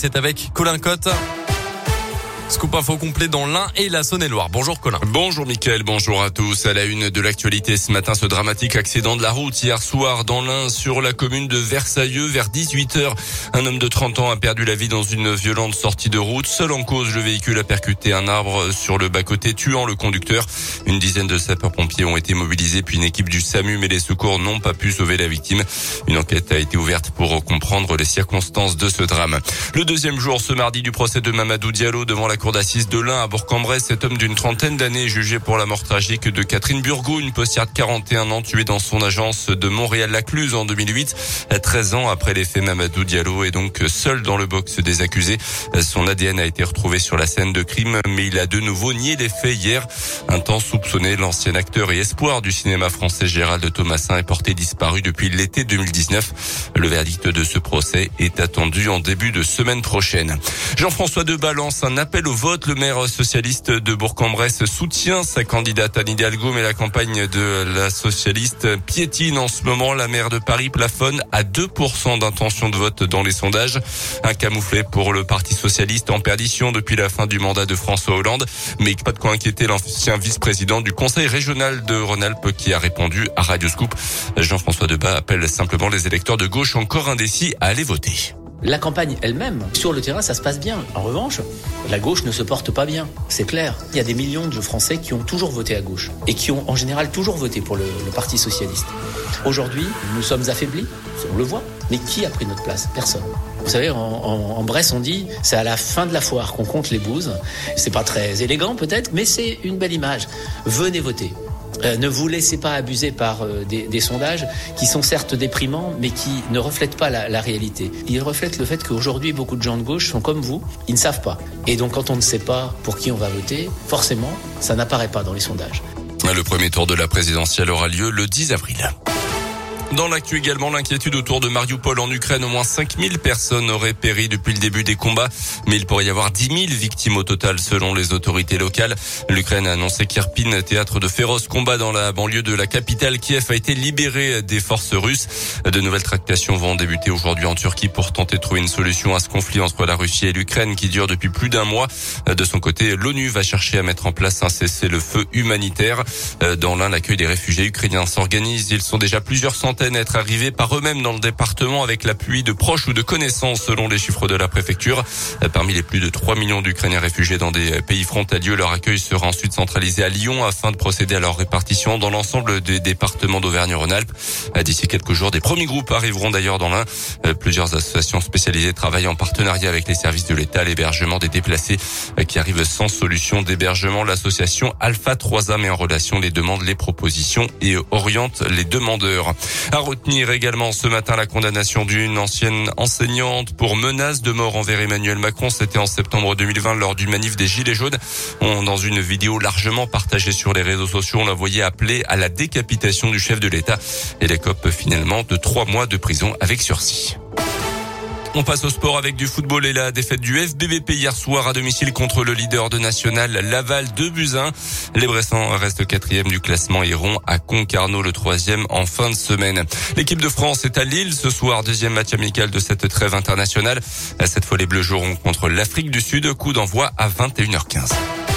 C'est avec Colin Cotte. Scoop info complet dans l'Ain et la Saône-et-Loire. Bonjour Colin. Bonjour Mickaël, bonjour à tous. À la une de l'actualité ce matin, ce dramatique accident de la route hier soir dans l'Ain sur la commune de Versailleux vers 18h. Un homme de 30 ans a perdu la vie dans une violente sortie de route. Seul en cause, le véhicule a percuté un arbre sur le bas-côté tuant le conducteur. Une dizaine de sapeurs-pompiers ont été mobilisés puis une équipe du SAMU mais les secours n'ont pas pu sauver la victime. Une enquête a été ouverte pour comprendre les circonstances de ce drame. Le deuxième jour ce mardi du procès de Mamadou Diallo devant la cour d'assises de l'Ain à Bourg-en-Bresse. Cet homme d'une trentaine d'années jugé pour la mort tragique de Catherine Burgou, une postière de 41 ans tuée dans son agence de Montréal-Lacluse en 2008. 13 ans après les faits, Mamadou Diallo est donc seul dans le box des accusés. Son ADN a été retrouvé sur la scène de crime, mais il a de nouveau nié les faits hier. Un temps soupçonné, l'ancien acteur et espoir du cinéma français Gérald Thomasin est porté disparu depuis l'été 2019. Le verdict de ce procès est attendu en début de semaine prochaine. Jean-François de Balance, un appel Le maire socialiste de Bourg-en-Bresse soutient sa candidate Anne Hidalgo, mais la campagne de la socialiste piétine en ce moment. La maire de Paris plafonne à 2% d'intention de vote dans les sondages. Un camouflet pour le Parti socialiste en perdition depuis la fin du mandat de François Hollande. Mais pas de quoi inquiéter l'ancien vice-président du conseil régional de Rhône-Alpes qui a répondu à Radio Scoop. Jean-François Debat appelle simplement les électeurs de gauche encore indécis à aller voter. La campagne elle-même, sur le terrain, ça se passe bien. En revanche, la gauche ne se porte pas bien. C'est clair. Il y a des millions de Français qui ont toujours voté à gauche et qui ont en général toujours voté pour le, Parti socialiste. Aujourd'hui, nous sommes affaiblis, on le voit. Mais qui a pris notre place? Personne. Vous savez, en, en, en Bresse, on dit c'est à la fin de la foire qu'on compte les bouses. C'est pas très élégant peut-être, mais c'est une belle image. Venez voter. Euh, ne vous laissez pas abuser par euh, des, sondages qui sont certes déprimants, mais qui ne reflètent pas la, la réalité. Ils reflètent le fait qu'aujourd'hui, beaucoup de gens de gauche sont comme vous, ils ne savent pas. Et donc, quand on ne sait pas pour qui on va voter, forcément, ça n'apparaît pas dans les sondages. Le premier tour de la présidentielle aura lieu le 10 avril. Dans l'actu également, l'inquiétude autour de Mariupol en Ukraine. Au moins 5000 personnes auraient péri depuis le début des combats, mais il pourrait y avoir 10 000 victimes au total selon les autorités locales. L'Ukraine a annoncé qu'Irpin, théâtre de féroces combats dans la banlieue de la capitale Kiev, a été libéré des forces russes. De nouvelles tractations vont débuter aujourd'hui en Turquie pour tenter de trouver une solution à ce conflit entre la Russie et l'Ukraine qui dure depuis plus d'un mois. De son côté, l'ONU va chercher à mettre en place un cessez-le-feu humanitaire. Dans l'un, l'accueil des réfugiés ukrainiens s'organise. Ils sont déjà plusieurs centaines être arrivés par eux-mêmes dans le département avec l'appui de proches ou de connaissances selon les chiffres de la préfecture. Parmi les plus de 3 millions d'Ukrainiens réfugiés dans des pays frontaliers, leur accueil sera ensuite centralisé à Lyon afin de procéder à leur répartition dans l'ensemble des départements d'Auvergne-Rhône-Alpes. D'ici quelques jours, des premiers groupes arriveront d'ailleurs dans l'un. Plusieurs associations spécialisées travaillent en partenariat avec les services de l'État, l'hébergement des déplacés qui arrivent sans solution d'hébergement. L'association Alpha 3A met en relation les demandes, les propositions et oriente les demandeurs. À retenir également ce matin la condamnation d'une ancienne enseignante pour menace de mort envers Emmanuel Macron. C'était en septembre 2020 lors du manif des Gilets jaunes. Dans une vidéo largement partagée sur les réseaux sociaux, on la voyait appeler à la décapitation du chef de l'État. Et la COP finalement de trois mois de prison avec sursis. On passe au sport avec du football et la défaite du FBVP hier soir à domicile contre le leader de National Laval de Buzyn. Les Bressans restent quatrième du classement et iront à Concarneau le troisième en fin de semaine. L'équipe de France est à Lille ce soir, deuxième match amical de cette trêve internationale. Cette fois les Bleus joueront contre l'Afrique du Sud, coup d'envoi à 21h15.